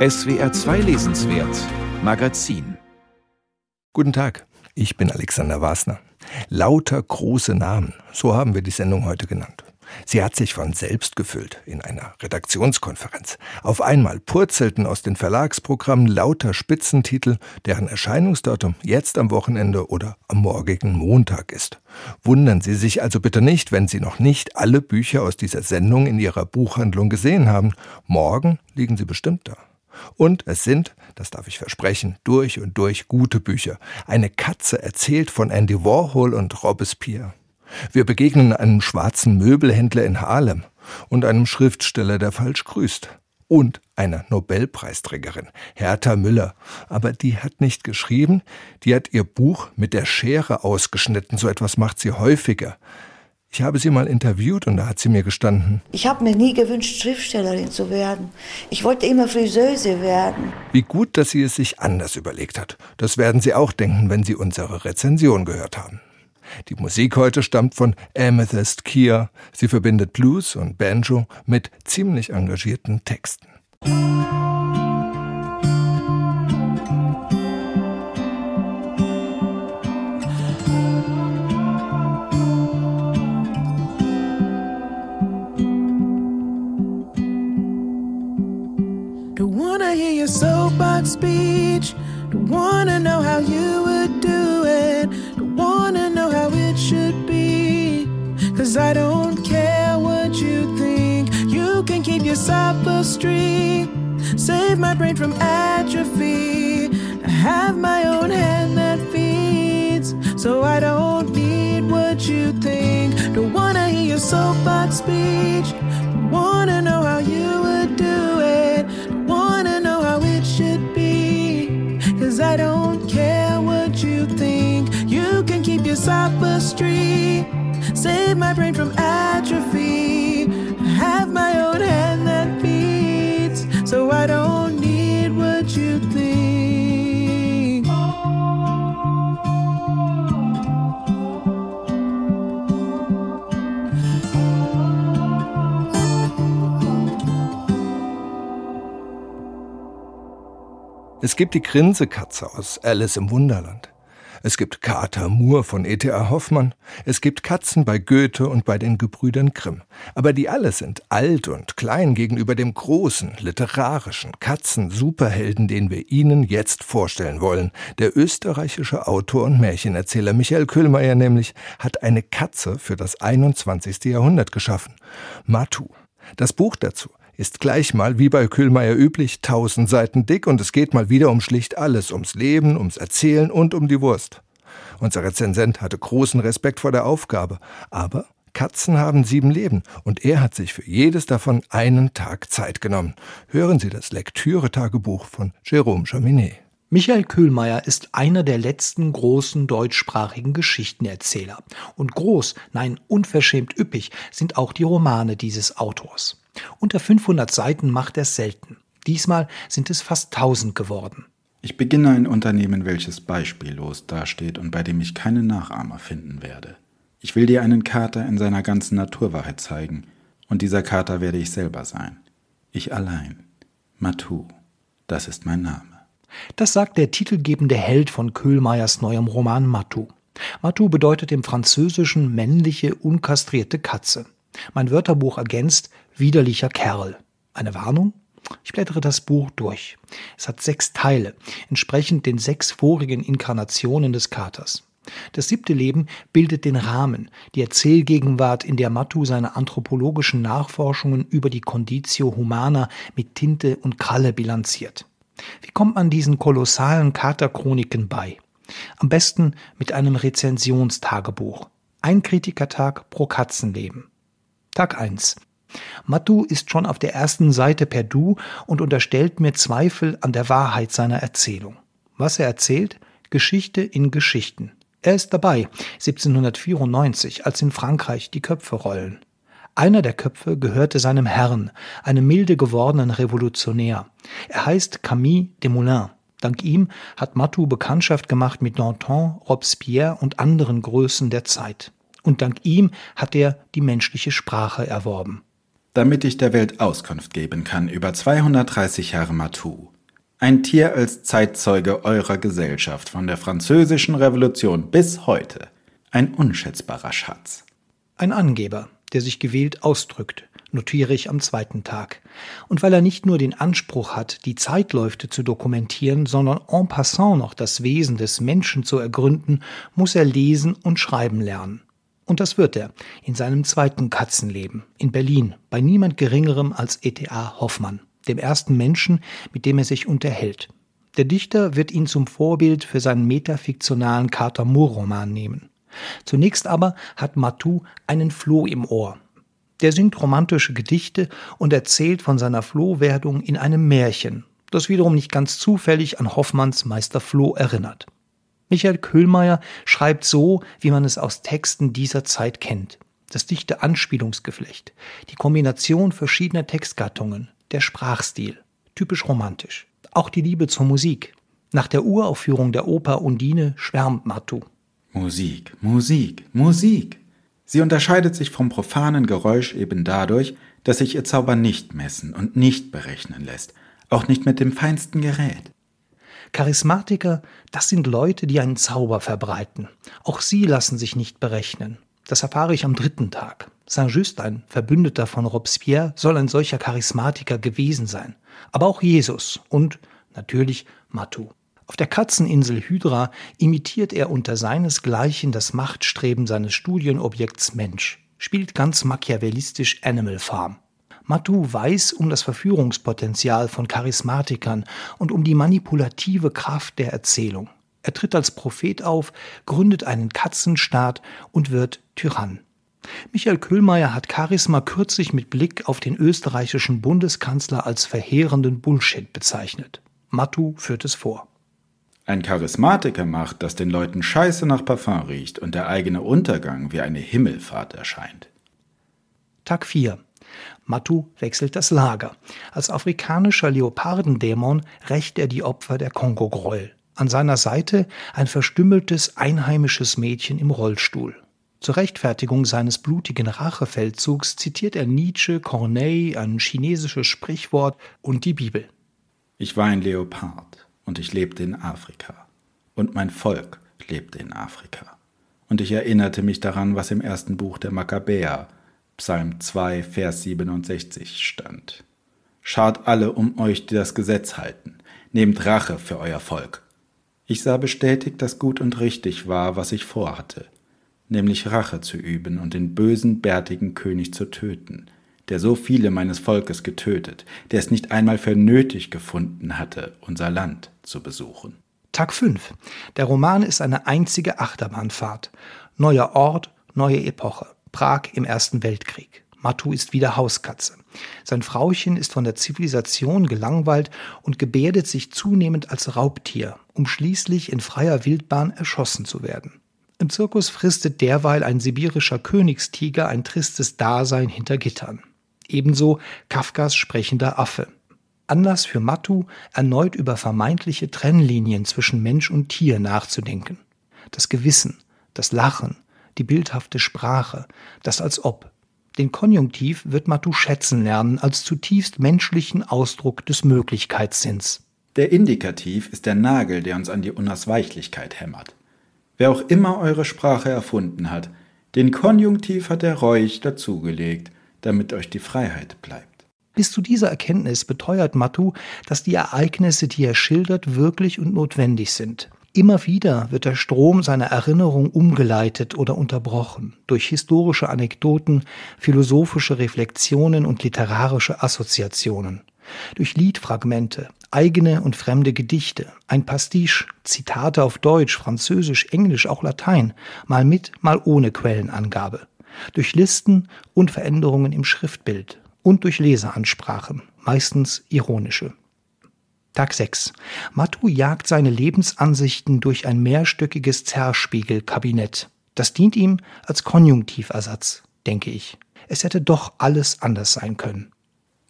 SWR 2 Lesenswert Magazin Guten Tag, ich bin Alexander Wasner. Lauter große Namen, so haben wir die Sendung heute genannt. Sie hat sich von selbst gefüllt in einer Redaktionskonferenz. Auf einmal purzelten aus den Verlagsprogrammen lauter Spitzentitel, deren Erscheinungsdatum jetzt am Wochenende oder am morgigen Montag ist. Wundern Sie sich also bitte nicht, wenn Sie noch nicht alle Bücher aus dieser Sendung in Ihrer Buchhandlung gesehen haben. Morgen liegen sie bestimmt da. Und es sind, das darf ich versprechen, durch und durch gute Bücher. Eine Katze erzählt von Andy Warhol und Robespierre. Wir begegnen einem schwarzen Möbelhändler in Harlem und einem Schriftsteller, der falsch grüßt. Und einer Nobelpreisträgerin, Hertha Müller. Aber die hat nicht geschrieben, die hat ihr Buch mit der Schere ausgeschnitten. So etwas macht sie häufiger. Ich habe sie mal interviewt und da hat sie mir gestanden. Ich habe mir nie gewünscht, Schriftstellerin zu werden. Ich wollte immer Friseuse werden. Wie gut, dass sie es sich anders überlegt hat. Das werden Sie auch denken, wenn Sie unsere Rezension gehört haben. Die Musik heute stammt von Amethyst Kier. Sie verbindet Blues und Banjo mit ziemlich engagierten Texten. Don't wanna hear your soapbox speech. Don't wanna know how you would do it. Don't wanna know how it should be. Cause I don't care what you think. You can keep your sophistry. Save my brain from atrophy. I have my own hand that feeds. So I don't need what you think. Don't wanna hear your soapbox speech. Don't wanna know how you would sophistry. Save my brain from atrophy. Have my own hand that feeds. So I don't need what you think. Es gibt die Grinsekatze aus Alice im Wunderland. Es gibt Kater Moore von E.T.A. Hoffmann. Es gibt Katzen bei Goethe und bei den Gebrüdern Grimm. Aber die alle sind alt und klein gegenüber dem großen, literarischen Katzen-Superhelden, den wir Ihnen jetzt vorstellen wollen. Der österreichische Autor und Märchenerzähler Michael Köhlmeier nämlich hat eine Katze für das 21. Jahrhundert geschaffen. Matu. Das Buch dazu ist gleich mal wie bei Kühlmeier üblich tausend Seiten dick und es geht mal wieder um schlicht alles, ums Leben, ums Erzählen und um die Wurst. Unser Rezensent hatte großen Respekt vor der Aufgabe, aber Katzen haben sieben Leben und er hat sich für jedes davon einen Tag Zeit genommen. Hören Sie das Lektüre-Tagebuch von Jérôme Chaminet. Michael Köhlmeier ist einer der letzten großen deutschsprachigen Geschichtenerzähler. Und groß, nein, unverschämt üppig sind auch die Romane dieses Autors. Unter 500 Seiten macht er selten. Diesmal sind es fast 1000 geworden. Ich beginne ein Unternehmen, welches beispiellos dasteht und bei dem ich keine Nachahmer finden werde. Ich will dir einen Kater in seiner ganzen Naturwahrheit zeigen, und dieser Kater werde ich selber sein. Ich allein. Matu. Das ist mein Name. Das sagt der titelgebende Held von Köhlmeiers neuem Roman Matu. Matu bedeutet im Französischen männliche, unkastrierte Katze. Mein Wörterbuch ergänzt widerlicher Kerl. Eine Warnung? Ich blättere das Buch durch. Es hat sechs Teile, entsprechend den sechs vorigen Inkarnationen des Katers. Das siebte Leben bildet den Rahmen, die Erzählgegenwart, in der Matu seine anthropologischen Nachforschungen über die Conditio Humana mit Tinte und Kralle bilanziert. Wie kommt man diesen kolossalen Katerchroniken bei? Am besten mit einem Rezensionstagebuch. Ein Kritikertag pro Katzenleben. Tag 1. Matu ist schon auf der ersten Seite per Du und unterstellt mir Zweifel an der Wahrheit seiner Erzählung. Was er erzählt? Geschichte in Geschichten. Er ist dabei, 1794, als in Frankreich die Köpfe rollen. Einer der Köpfe gehörte seinem Herrn, einem milde gewordenen Revolutionär. Er heißt Camille Desmoulins. Dank ihm hat Matou Bekanntschaft gemacht mit Danton, Robespierre und anderen Größen der Zeit. Und dank ihm hat er die menschliche Sprache erworben. Damit ich der Welt Auskunft geben kann über 230 Jahre Matou, Ein Tier als Zeitzeuge eurer Gesellschaft von der französischen Revolution bis heute. Ein unschätzbarer Schatz. Ein Angeber, der sich gewählt ausdrückt, notiere ich am zweiten Tag. Und weil er nicht nur den Anspruch hat, die Zeitläufe zu dokumentieren, sondern en passant noch das Wesen des Menschen zu ergründen, muss er lesen und schreiben lernen. Und das wird er in seinem zweiten Katzenleben in Berlin bei niemand Geringerem als E.T.A. Hoffmann dem ersten Menschen, mit dem er sich unterhält. Der Dichter wird ihn zum Vorbild für seinen metafiktionalen Carter Moore-Roman nehmen. Zunächst aber hat Matou einen Floh im Ohr. Der singt romantische Gedichte und erzählt von seiner Flohwerdung in einem Märchen, das wiederum nicht ganz zufällig an Hoffmanns Meister Floh erinnert. Michael Köhlmeier schreibt so, wie man es aus Texten dieser Zeit kennt. Das dichte Anspielungsgeflecht, die Kombination verschiedener Textgattungen, der Sprachstil, typisch romantisch. Auch die Liebe zur Musik. Nach der Uraufführung der Oper Undine schwärmt Martou. Musik, Musik, Musik. Sie unterscheidet sich vom profanen Geräusch eben dadurch, dass sich ihr Zauber nicht messen und nicht berechnen lässt, auch nicht mit dem feinsten Gerät. Charismatiker, das sind Leute, die einen Zauber verbreiten. Auch sie lassen sich nicht berechnen. Das erfahre ich am dritten Tag. Saint-Just, ein Verbündeter von Robespierre, soll ein solcher Charismatiker gewesen sein. Aber auch Jesus und natürlich Matou. Auf der Katzeninsel Hydra imitiert er unter seinesgleichen das Machtstreben seines Studienobjekts Mensch, spielt ganz machiavellistisch Animal Farm. Matou weiß um das Verführungspotenzial von Charismatikern und um die manipulative Kraft der Erzählung. Er tritt als Prophet auf, gründet einen Katzenstaat und wird Tyrann. Michael Köhlmeier hat Charisma kürzlich mit Blick auf den österreichischen Bundeskanzler als verheerenden Bullshit bezeichnet. Mattu führt es vor. Ein Charismatiker macht, dass den Leuten Scheiße nach Parfum riecht und der eigene Untergang wie eine Himmelfahrt erscheint. Tag 4. Mattu wechselt das Lager. Als afrikanischer Leopardendämon rächt er die Opfer der Kongo-Gräuel. An seiner Seite ein verstümmeltes einheimisches Mädchen im Rollstuhl. Zur Rechtfertigung seines blutigen Rachefeldzugs zitiert er Nietzsche, Corneille, ein chinesisches Sprichwort und die Bibel. Ich war ein Leopard und ich lebte in Afrika. Und mein Volk lebte in Afrika. Und ich erinnerte mich daran, was im ersten Buch der Makkabäer, Psalm 2, Vers 67 stand. Schaut alle um euch, die das Gesetz halten. Nehmt Rache für euer Volk. Ich sah bestätigt, dass gut und richtig war, was ich vorhatte nämlich Rache zu üben und den bösen, bärtigen König zu töten, der so viele meines Volkes getötet, der es nicht einmal für nötig gefunden hatte, unser Land zu besuchen. Tag 5. Der Roman ist eine einzige Achterbahnfahrt. Neuer Ort, neue Epoche. Prag im Ersten Weltkrieg. Matu ist wieder Hauskatze. Sein Frauchen ist von der Zivilisation gelangweilt und gebärdet sich zunehmend als Raubtier, um schließlich in freier Wildbahn erschossen zu werden. Im Zirkus fristet derweil ein sibirischer Königstiger ein tristes Dasein hinter Gittern. Ebenso Kafkas sprechender Affe. Anlass für Matu, erneut über vermeintliche Trennlinien zwischen Mensch und Tier nachzudenken. Das Gewissen, das Lachen, die bildhafte Sprache, das als ob. Den Konjunktiv wird Matu schätzen lernen als zutiefst menschlichen Ausdruck des Möglichkeitssinns. Der Indikativ ist der Nagel, der uns an die Unausweichlichkeit hämmert wer auch immer eure Sprache erfunden hat, den Konjunktiv hat er reuig dazugelegt, damit euch die Freiheit bleibt. Bis zu dieser Erkenntnis beteuert Matu, dass die Ereignisse, die er schildert, wirklich und notwendig sind. Immer wieder wird der Strom seiner Erinnerung umgeleitet oder unterbrochen. Durch historische Anekdoten, philosophische Reflexionen und literarische Assoziationen. Durch Liedfragmente, eigene und fremde Gedichte, ein Pastiche, Zitate auf Deutsch, Französisch, Englisch, auch Latein, mal mit, mal ohne Quellenangabe, durch Listen und Veränderungen im Schriftbild. Und durch Leseransprachen, meistens ironische. Tag 6. Matu jagt seine Lebensansichten durch ein mehrstöckiges Zerspiegelkabinett. Das dient ihm als Konjunktiversatz, denke ich. Es hätte doch alles anders sein können.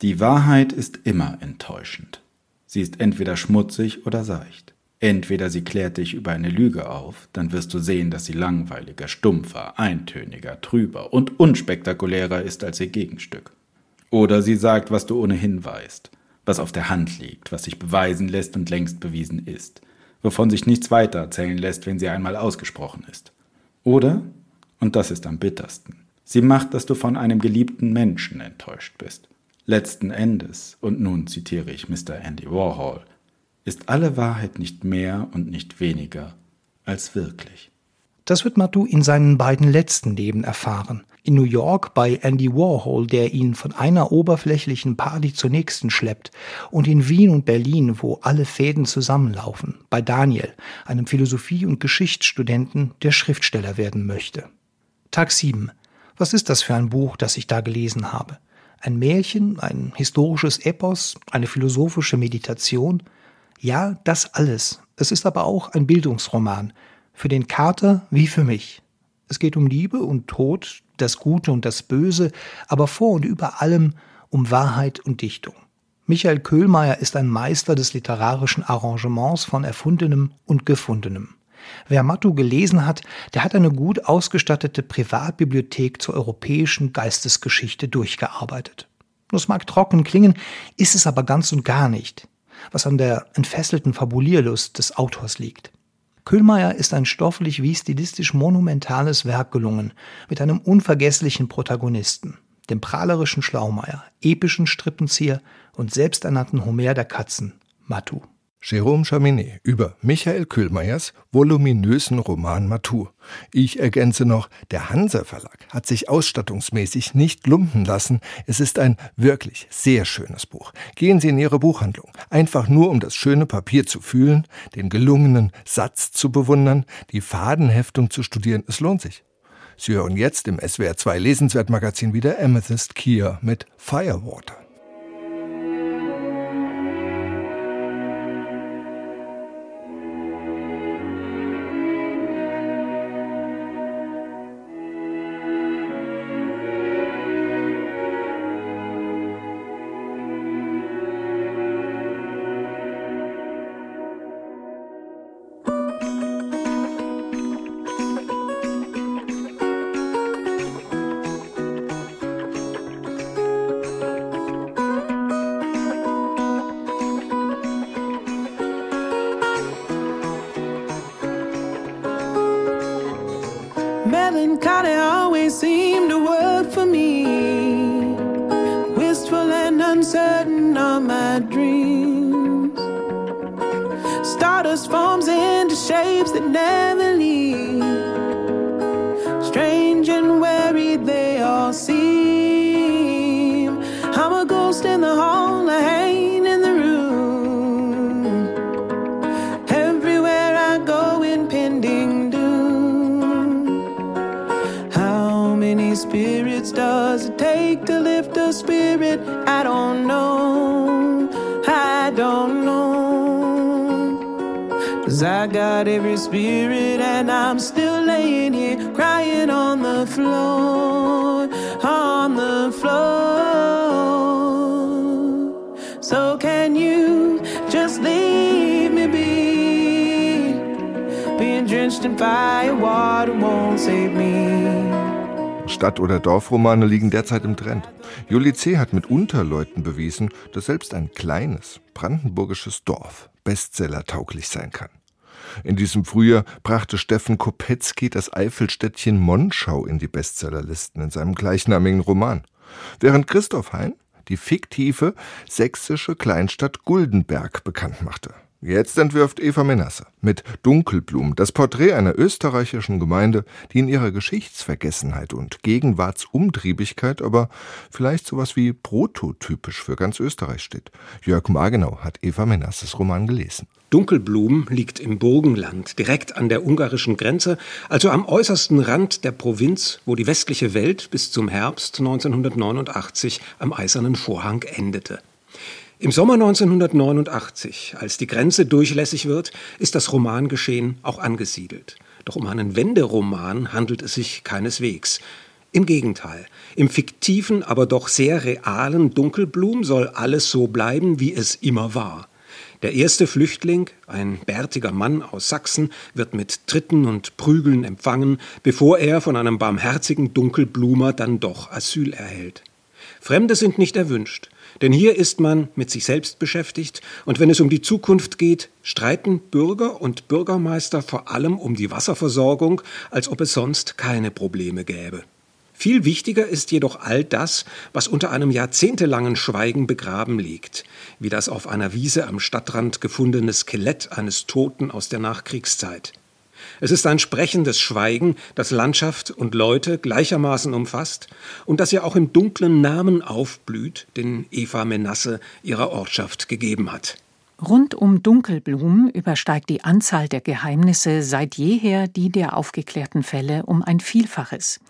Die Wahrheit ist immer enttäuschend. Sie ist entweder schmutzig oder seicht. Entweder sie klärt dich über eine Lüge auf, dann wirst du sehen, dass sie langweiliger, stumpfer, eintöniger, trüber und unspektakulärer ist als ihr Gegenstück. Oder sie sagt, was du ohnehin weißt, was auf der Hand liegt, was sich beweisen lässt und längst bewiesen ist, wovon sich nichts weiter erzählen lässt, wenn sie einmal ausgesprochen ist. Oder, und das ist am bittersten, sie macht, dass du von einem geliebten Menschen enttäuscht bist. Letzten Endes, und nun zitiere ich Mr. Andy Warhol, ist alle Wahrheit nicht mehr und nicht weniger als wirklich. Das wird Matou in seinen beiden letzten Leben erfahren. In New York bei Andy Warhol, der ihn von einer oberflächlichen Party zur nächsten schleppt, und in Wien und Berlin, wo alle Fäden zusammenlaufen, bei Daniel, einem Philosophie- und Geschichtsstudenten, der Schriftsteller werden möchte. Tag 7. Was ist das für ein Buch, das ich da gelesen habe? Ein Märchen, ein historisches Epos, eine philosophische Meditation? Ja, das alles. Es ist aber auch ein Bildungsroman, für den Kater wie für mich. Es geht um Liebe und Tod, das Gute und das Böse, aber vor und über allem um Wahrheit und Dichtung. Michael Köhlmeier ist ein Meister des literarischen Arrangements von Erfundenem und Gefundenem. Wer Mattu gelesen hat, der hat eine gut ausgestattete Privatbibliothek zur europäischen Geistesgeschichte durchgearbeitet. Das mag trocken klingen, ist es aber ganz und gar nicht, was an der entfesselten Fabulierlust des Autors liegt. Kühlmeier ist ein stofflich wie stilistisch monumentales Werk gelungen, mit einem unvergesslichen Protagonisten, dem prahlerischen Schlaumeier, epischen Strippenzieher und selbsternannten Homer der Katzen, Matu. Jérôme Chaminet über Michael Kühlmeiers voluminösen Roman Matou. Ich ergänze noch, der Hansa Verlag hat sich ausstattungsmäßig nicht lumpen lassen. Es ist ein wirklich sehr schönes Buch. Gehen Sie in Ihre Buchhandlung, einfach nur um das schöne Papier zu fühlen, den gelungenen Satz zu bewundern, die Fadenheftung zu studieren. Es lohnt sich. Sie hören jetzt im SWR 2 Lesenswertmagazin wieder Amethyst Kier mit Firewater. Got every spirit and I'm still laying here crying on the floor. On the floor. So can you just leave me be? Being drenched in fire, water won't save me. Stadt- oder Dorfromane liegen derzeit im Trend. Juli C. hat mit Unterleuten bewiesen, dass selbst ein kleines brandenburgisches Dorf bestsellertauglich sein kann. In diesem Frühjahr brachte Steffen Kopetzky das Eifelstädtchen Monschau in die Bestsellerlisten in seinem gleichnamigen Roman. Während Christoph Hein die fiktive sächsische Kleinstadt Guldenberg bekannt machte. Jetzt entwirft Eva Menasse mit Dunkelblumen das Porträt einer österreichischen Gemeinde, die in ihrer Geschichtsvergessenheit und Gegenwartsumtriebigkeit aber vielleicht sowas wie prototypisch für ganz Österreich steht. Jörg Margenau hat Eva Menasses Roman gelesen. Dunkelblum liegt im Burgenland, direkt an der ungarischen Grenze, also am äußersten Rand der Provinz, wo die westliche Welt bis zum Herbst 1989 am Eisernen Vorhang endete. Im Sommer 1989, als die Grenze durchlässig wird, ist das Romangeschehen auch angesiedelt. Doch um einen Wenderoman handelt es sich keineswegs. Im Gegenteil, im fiktiven, aber doch sehr realen Dunkelblum soll alles so bleiben, wie es immer war. Der erste Flüchtling, ein bärtiger Mann aus Sachsen, wird mit Tritten und Prügeln empfangen, bevor er von einem barmherzigen Dunkelblumer dann doch Asyl erhält. Fremde sind nicht erwünscht. Denn hier ist man mit sich selbst beschäftigt und wenn es um die Zukunft geht, streiten Bürger und Bürgermeister vor allem um die Wasserversorgung, als ob es sonst keine Probleme gäbe. Viel wichtiger ist jedoch all das, was unter einem jahrzehntelangen Schweigen begraben liegt, wie das auf einer Wiese am Stadtrand gefundene Skelett eines Toten aus der Nachkriegszeit. Es ist ein sprechendes Schweigen, das Landschaft und Leute gleichermaßen umfasst und das ja auch im dunklen Namen aufblüht, den Eva Menasse ihrer Ortschaft gegeben hat. Rund um Dunkelblumen übersteigt die Anzahl der Geheimnisse seit jeher die der aufgeklärten Fälle um ein Vielfaches.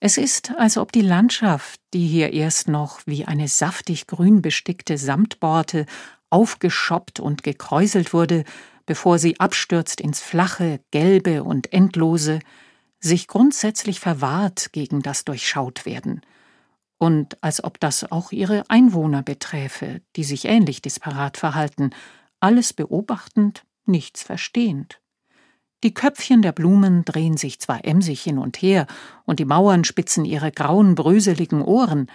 Es ist, als ob die Landschaft, die hier erst noch wie eine saftig grün bestickte Samtborte aufgeschoppt und gekräuselt wurde, bevor sie abstürzt ins Flache, Gelbe und Endlose, sich grundsätzlich verwahrt gegen das Durchschautwerden. Und als ob das auch ihre Einwohner beträfe, die sich ähnlich disparat verhalten, alles beobachtend, nichts verstehend. Die Köpfchen der Blumen drehen sich zwar emsig hin und her, und die Mauern spitzen ihre grauen, bröseligen Ohren,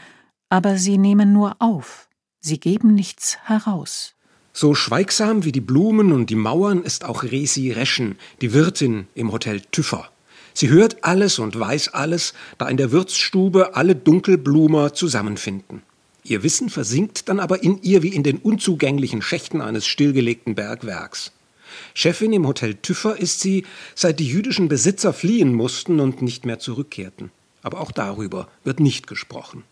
aber sie nehmen nur auf, sie geben nichts heraus. So schweigsam wie die Blumen und die Mauern ist auch Resi Reschen, die Wirtin im Hotel Tüffer. Sie hört alles und weiß alles, da in der Wirtsstube alle Dunkelblumer zusammenfinden. Ihr Wissen versinkt dann aber in ihr wie in den unzugänglichen Schächten eines stillgelegten Bergwerks. Chefin im Hotel Tüffer ist sie, seit die jüdischen Besitzer fliehen mussten und nicht mehr zurückkehrten. Aber auch darüber wird nicht gesprochen.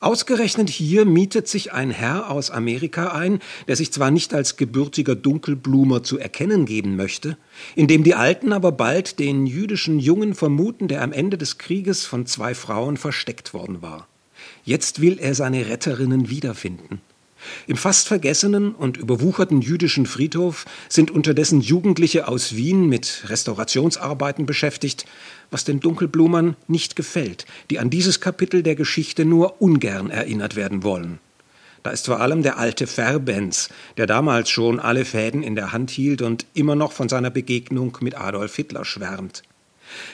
Ausgerechnet hier mietet sich ein Herr aus Amerika ein, der sich zwar nicht als gebürtiger Dunkelblumer zu erkennen geben möchte, indem die Alten aber bald den jüdischen Jungen vermuten, der am Ende des Krieges von zwei Frauen versteckt worden war. Jetzt will er seine Retterinnen wiederfinden. Im fast vergessenen und überwucherten jüdischen Friedhof sind unterdessen Jugendliche aus Wien mit Restaurationsarbeiten beschäftigt, was den Dunkelblumern nicht gefällt, die an dieses Kapitel der Geschichte nur ungern erinnert werden wollen. Da ist vor allem der alte Verbenz, der damals schon alle Fäden in der Hand hielt und immer noch von seiner Begegnung mit Adolf Hitler schwärmt.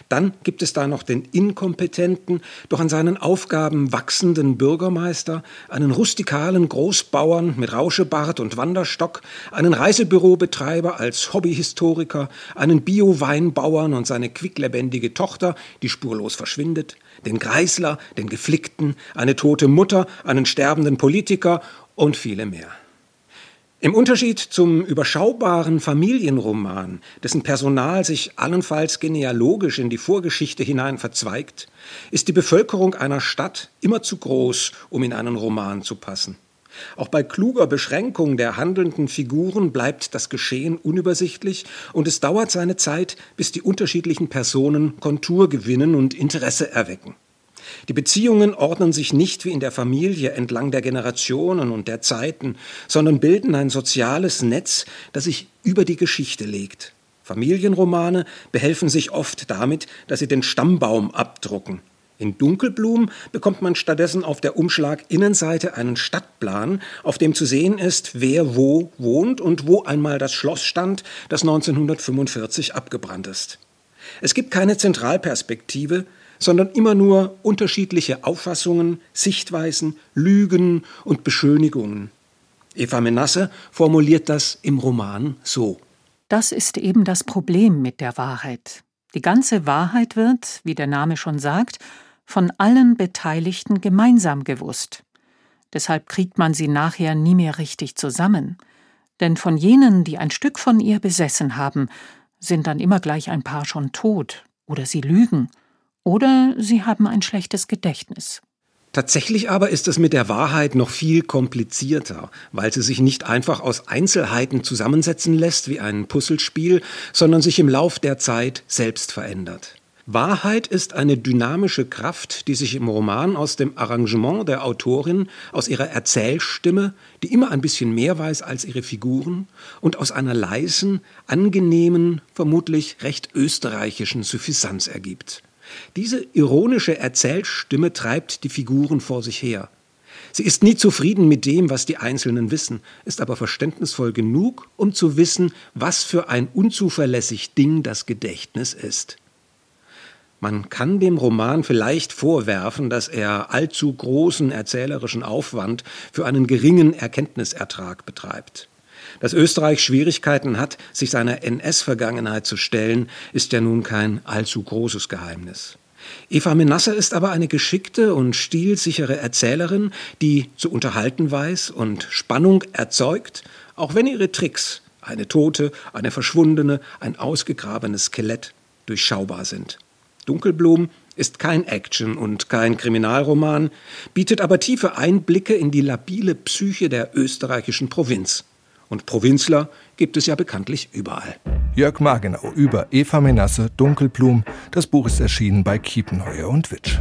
Dann gibt es da noch den inkompetenten, doch an seinen Aufgaben wachsenden Bürgermeister, einen rustikalen Großbauern mit Rauschebart und Wanderstock, einen Reisebürobetreiber als Hobbyhistoriker, einen Bio-Weinbauern und seine quicklebendige Tochter, die spurlos verschwindet, den Greisler, den Geflickten, eine tote Mutter, einen sterbenden Politiker und viele mehr. Im Unterschied zum überschaubaren Familienroman, dessen Personal sich allenfalls genealogisch in die Vorgeschichte hinein verzweigt, ist die Bevölkerung einer Stadt immer zu groß, um in einen Roman zu passen. Auch bei kluger Beschränkung der handelnden Figuren bleibt das Geschehen unübersichtlich und es dauert seine Zeit, bis die unterschiedlichen Personen Kontur gewinnen und Interesse erwecken. Die Beziehungen ordnen sich nicht wie in der Familie entlang der Generationen und der Zeiten, sondern bilden ein soziales Netz, das sich über die Geschichte legt. Familienromane behelfen sich oft damit, dass sie den Stammbaum abdrucken. In Dunkelblum bekommt man stattdessen auf der Umschlag-Innenseite einen Stadtplan, auf dem zu sehen ist, wer wo wohnt und wo einmal das Schloss stand, das 1945 abgebrannt ist. Es gibt keine Zentralperspektive, sondern immer nur unterschiedliche Auffassungen, Sichtweisen, Lügen und Beschönigungen. Eva Menasse formuliert das im Roman so. Das ist eben das Problem mit der Wahrheit. Die ganze Wahrheit wird, wie der Name schon sagt, von allen Beteiligten gemeinsam gewusst. Deshalb kriegt man sie nachher nie mehr richtig zusammen. Denn von jenen, die ein Stück von ihr besessen haben, sind dann immer gleich ein paar schon tot oder sie lügen oder sie haben ein schlechtes Gedächtnis. Tatsächlich aber ist es mit der Wahrheit noch viel komplizierter, weil sie sich nicht einfach aus Einzelheiten zusammensetzen lässt wie ein Puzzlespiel, sondern sich im Lauf der Zeit selbst verändert. Wahrheit ist eine dynamische Kraft, die sich im Roman aus dem Arrangement der Autorin, aus ihrer Erzählstimme, die immer ein bisschen mehr weiß als ihre Figuren, und aus einer leisen, angenehmen, vermutlich recht österreichischen Suffisanz ergibt. Diese ironische Erzählstimme treibt die Figuren vor sich her. Sie ist nie zufrieden mit dem, was die Einzelnen wissen, ist aber verständnisvoll genug, um zu wissen, was für ein unzuverlässig Ding das Gedächtnis ist. Man kann dem Roman vielleicht vorwerfen, dass er allzu großen erzählerischen Aufwand für einen geringen Erkenntnisertrag betreibt. Dass Österreich Schwierigkeiten hat, sich seiner NS-Vergangenheit zu stellen, ist ja nun kein allzu großes Geheimnis. Eva Menasse ist aber eine geschickte und stilsichere Erzählerin, die zu unterhalten weiß und Spannung erzeugt, auch wenn ihre Tricks, eine Tote, eine Verschwundene, ein ausgegrabenes Skelett, durchschaubar sind. Dunkelblum ist kein Action- und kein Kriminalroman, bietet aber tiefe Einblicke in die labile Psyche der österreichischen Provinz. Und Provinzler gibt es ja bekanntlich überall. Jörg Margenau über Eva Menasse, Dunkelblum. Das Buch ist erschienen bei Kiepenheuer und Witsch.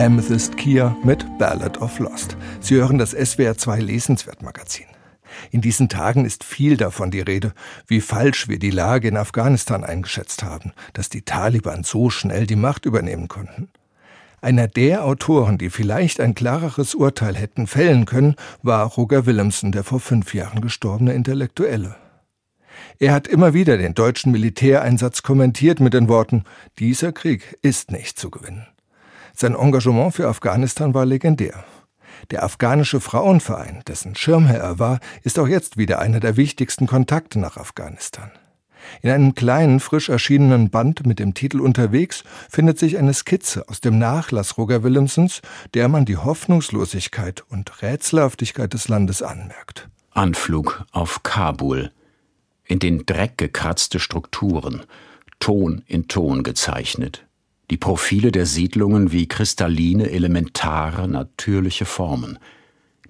Amethyst Kia mit Ballad of Lost. Sie hören das SWR 2 Lesenswertmagazin. In diesen Tagen ist viel davon die Rede, wie falsch wir die Lage in Afghanistan eingeschätzt haben, dass die Taliban so schnell die Macht übernehmen konnten. Einer der Autoren, die vielleicht ein klareres Urteil hätten fällen können, war Roger Willemsen, der vor fünf Jahren gestorbene Intellektuelle. Er hat immer wieder den deutschen Militäreinsatz kommentiert mit den Worten, dieser Krieg ist nicht zu gewinnen. Sein Engagement für Afghanistan war legendär. Der afghanische Frauenverein, dessen Schirmherr er war, ist auch jetzt wieder einer der wichtigsten Kontakte nach Afghanistan. In einem kleinen, frisch erschienenen Band mit dem Titel Unterwegs findet sich eine Skizze aus dem Nachlass Roger Willemsens, der man die Hoffnungslosigkeit und Rätselhaftigkeit des Landes anmerkt. Anflug auf Kabul. In den Dreck gekratzte Strukturen, Ton in Ton gezeichnet, die Profile der Siedlungen wie kristalline, elementare, natürliche Formen,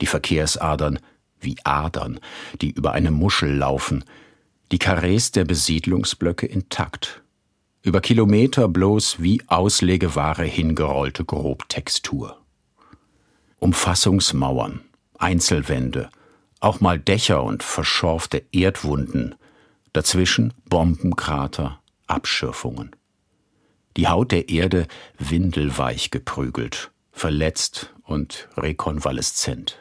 die Verkehrsadern wie Adern, die über eine Muschel laufen, die Karrees der Besiedlungsblöcke intakt, über Kilometer bloß wie Auslegeware hingerollte Grobtextur. Umfassungsmauern, Einzelwände, auch mal Dächer und verschorfte Erdwunden, dazwischen Bombenkrater, Abschürfungen die Haut der Erde windelweich geprügelt, verletzt und rekonvaleszent.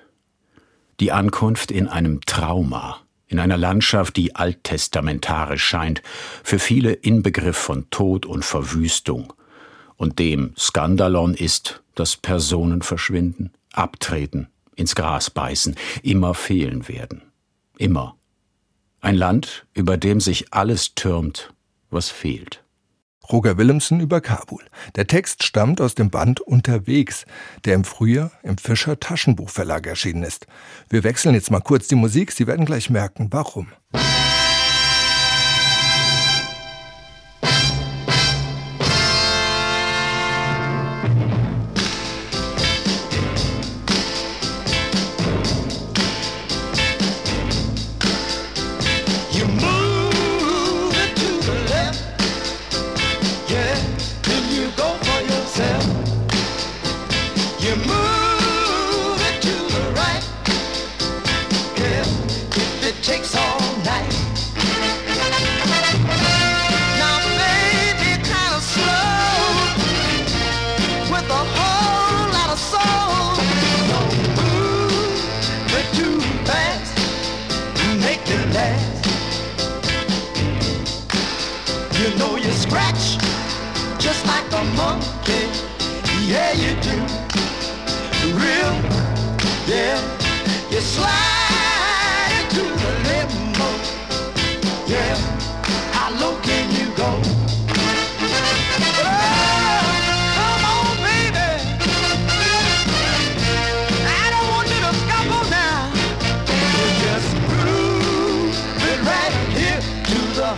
Die Ankunft in einem Trauma, in einer Landschaft, die alttestamentarisch scheint, für viele Inbegriff von Tod und Verwüstung, und dem Skandalon ist, dass Personen verschwinden, abtreten, ins Gras beißen, immer fehlen werden. Immer. Ein Land, über dem sich alles türmt, was fehlt. Roger Willemsen über Kabul. Der Text stammt aus dem Band Unterwegs, der im Frühjahr im Fischer Taschenbuchverlag erschienen ist. Wir wechseln jetzt mal kurz die Musik, Sie werden gleich merken, warum.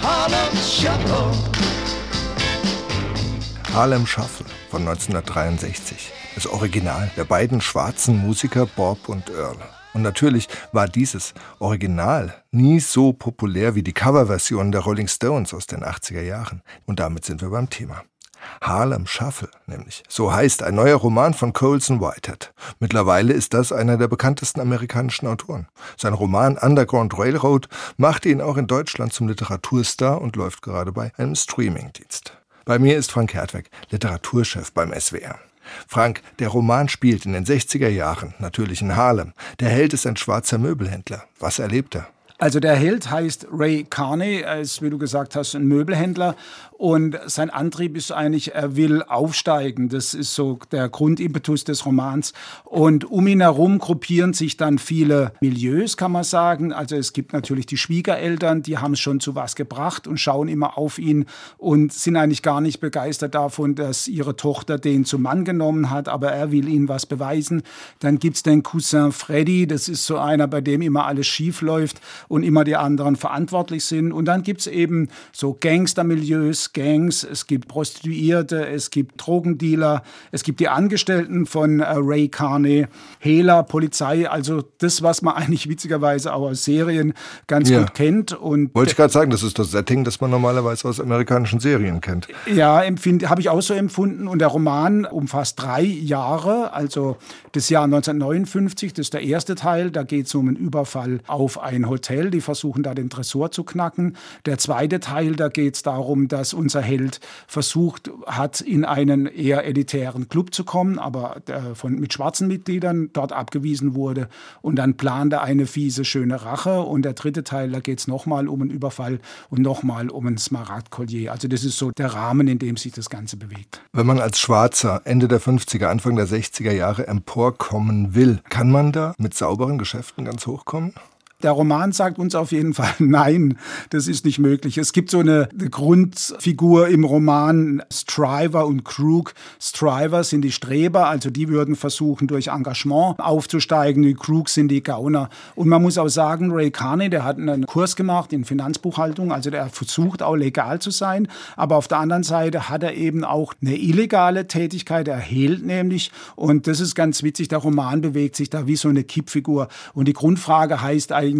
Harlem Shuffle. Harlem Shuffle von 1963. Das Original der beiden schwarzen Musiker Bob und Earl. Und natürlich war dieses Original nie so populär wie die Coverversion der Rolling Stones aus den 80er Jahren. Und damit sind wir beim Thema. Harlem Shuffle, nämlich. So heißt ein neuer Roman von Colson Whitehead. Mittlerweile ist das einer der bekanntesten amerikanischen Autoren. Sein Roman Underground Railroad machte ihn auch in Deutschland zum Literaturstar und läuft gerade bei einem Streamingdienst. Bei mir ist Frank Hertweg, Literaturchef beim SWR. Frank, der Roman spielt in den 60er Jahren, natürlich in Harlem. Der Held ist ein schwarzer Möbelhändler. Was erlebt er? Also der Held heißt Ray Carney, ist, wie du gesagt hast, ein Möbelhändler und sein Antrieb ist eigentlich, er will aufsteigen. Das ist so der Grundimpetus des Romans. Und um ihn herum gruppieren sich dann viele Milieus, kann man sagen. Also es gibt natürlich die Schwiegereltern, die haben es schon zu was gebracht und schauen immer auf ihn und sind eigentlich gar nicht begeistert davon, dass ihre Tochter den zum Mann genommen hat, aber er will ihnen was beweisen. Dann gibt's den Cousin Freddy, das ist so einer, bei dem immer alles schief läuft und immer die anderen verantwortlich sind. Und dann gibt's eben so Gangstermilieus, Gangs, es gibt Prostituierte, es gibt Drogendealer, es gibt die Angestellten von äh, Ray Carney, Hehler, Polizei, also das, was man eigentlich witzigerweise auch aus Serien ganz Ja. gut kennt. Und Wollte ich gerade sagen, das ist das Setting, das man normalerweise aus amerikanischen Serien kennt. Ja, habe ich auch so empfunden. Und der Roman umfasst drei Jahre, also das Jahr 1959, das ist der erste Teil. Da geht es um einen Überfall auf ein Hotel. Die versuchen da den Tresor zu knacken. Der zweite Teil, da geht es darum, dass unser Held versucht hat, in einen eher elitären Club zu kommen, aber von, mit schwarzen Mitgliedern dort abgewiesen wurde. Und dann plant er eine fiese, schöne Rache. Und der dritte Teil, da geht es nochmal um einen Überfall und nochmal um ein Smaragdkollier. Also das ist so der Rahmen, in dem sich das Ganze bewegt. Wenn man als Schwarzer Ende der 50er, Anfang der 60er Jahre emporkommen will, kann man da mit sauberen Geschäften ganz hochkommen? Der Roman sagt uns auf jeden Fall, nein, das ist nicht möglich. Es gibt so eine, Grundfigur im Roman Striver und Krug. Striver sind die Streber, also die würden versuchen, durch Engagement aufzusteigen. Die Krug sind die Gauner. Und man muss auch sagen, Ray Carney, der hat einen Kurs gemacht in Finanzbuchhaltung, also der versucht auch legal zu sein. Aber auf der anderen Seite hat er eben auch eine illegale Tätigkeit. Er hehlt nämlich. Und das ist ganz witzig. Der Roman bewegt sich da wie so eine Kippfigur. Und die Grundfrage heißt eigentlich,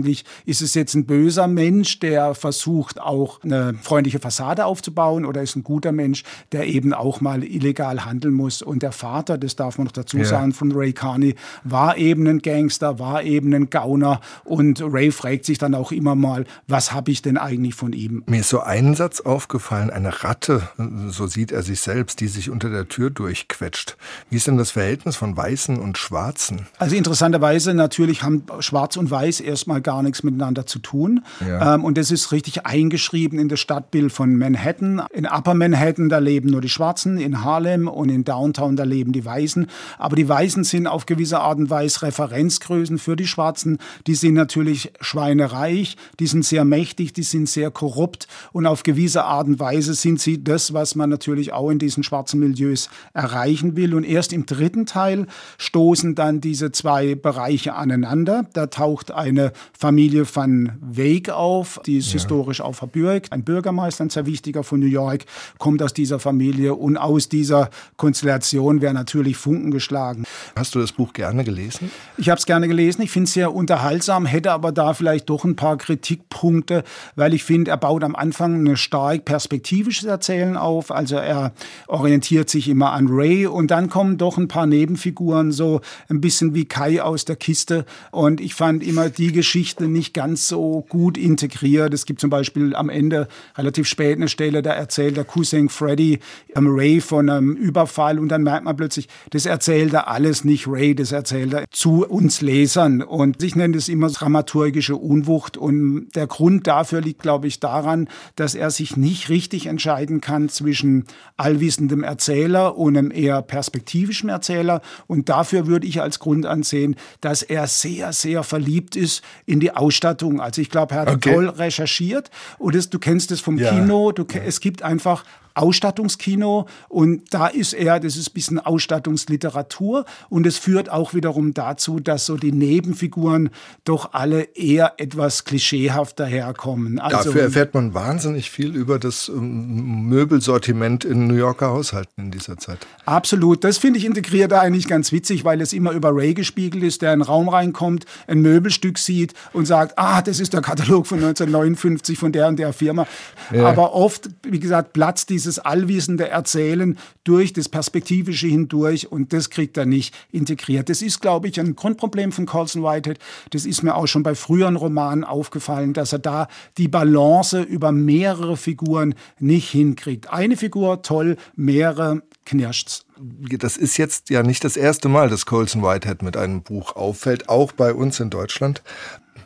ist es jetzt ein böser Mensch, der versucht auch eine freundliche Fassade aufzubauen oder ist ein guter Mensch, der eben auch mal illegal handeln muss. Und der Vater, das darf man noch dazu Ja. sagen, von Ray Carney, war eben ein Gangster, war eben ein Gauner. Und Ray fragt sich dann auch immer mal, was habe ich denn eigentlich von ihm? Mir ist so ein Satz aufgefallen, eine Ratte, so sieht er sich selbst, die sich unter der Tür durchquetscht. Wie ist denn das Verhältnis von Weißen und Schwarzen? Also interessanterweise natürlich haben Schwarz und Weiß erstmal gar nichts miteinander zu tun. Ja. Ähm, und das ist richtig eingeschrieben in das Stadtbild von Manhattan. In Upper Manhattan, da leben nur die Schwarzen, in Harlem und in Downtown, da leben die Weißen. Aber die Weißen sind auf gewisse Art und Weise Referenzgrößen für die Schwarzen. Die sind natürlich schweinereich, die sind sehr mächtig, die sind sehr korrupt und auf gewisse Art und Weise sind sie das, was man natürlich auch in diesen schwarzen Milieus erreichen will. Und erst im dritten Teil stoßen dann diese zwei Bereiche aneinander. Da taucht eine Familie van Weyck auf, die ist historisch auch verbürgt. Ein Bürgermeister, ein sehr wichtiger von New York, kommt aus dieser Familie und aus dieser Konstellation wäre natürlich Funken geschlagen. Hast du das Buch gerne gelesen? Ich habe es gerne gelesen, ich finde es sehr unterhaltsam, hätte aber da vielleicht doch ein paar Kritikpunkte, weil ich finde, er baut am Anfang ein stark perspektivisches Erzählen auf. Also er orientiert sich immer an Ray und dann kommen doch ein paar Nebenfiguren, so ein bisschen wie Kai aus der Kiste. Und ich fand immer die Geschichte, Geschichte nicht ganz so gut integriert. Es gibt zum Beispiel am Ende relativ spät eine Stelle, da erzählt der Cousin Freddy ähm, Ray von einem Überfall und dann merkt man plötzlich, das erzählt er alles nicht Ray, das erzählt er zu uns Lesern. Und ich nenne das immer dramaturgische Unwucht. Und der Grund dafür liegt, glaube ich, daran, dass er sich nicht richtig entscheiden kann zwischen allwissendem Erzähler und einem eher perspektivischen Erzähler. Und dafür würde ich als Grund ansehen, dass er sehr, sehr verliebt ist in die Ausstattung. Also ich glaube, er hat Okay. toll recherchiert und das, du kennst es vom Ja. Kino. Du, Es gibt einfach Ausstattungskino und da ist er, das ist ein bisschen Ausstattungsliteratur und es führt auch wiederum dazu, dass so die Nebenfiguren doch alle eher etwas klischeehaft daherkommen. Also, Dafür erfährt man wahnsinnig viel über das ähm, Möbelsortiment in New Yorker Haushalten in dieser Zeit. Absolut. Das finde ich integriert eigentlich ganz witzig, weil es immer über Ray gespiegelt ist, der in den Raum reinkommt, ein Möbelstück sieht und sagt, ah, das ist der Katalog von 1959 von der und der Firma. Ja. Aber oft, wie gesagt, platzt dieses allwissende Erzählen durch das Perspektivische hindurch und das kriegt er nicht integriert. Das ist, glaube ich, ein Grundproblem von Colson Whitehead. Das ist mir auch schon bei früheren Romanen aufgefallen, dass er da die Balance über mehrere Figuren nicht hinkriegt. Eine Figur, toll, mehrere, knirscht's. Das ist jetzt ja nicht das erste Mal, dass Colson Whitehead mit einem Buch auffällt, auch bei uns in Deutschland.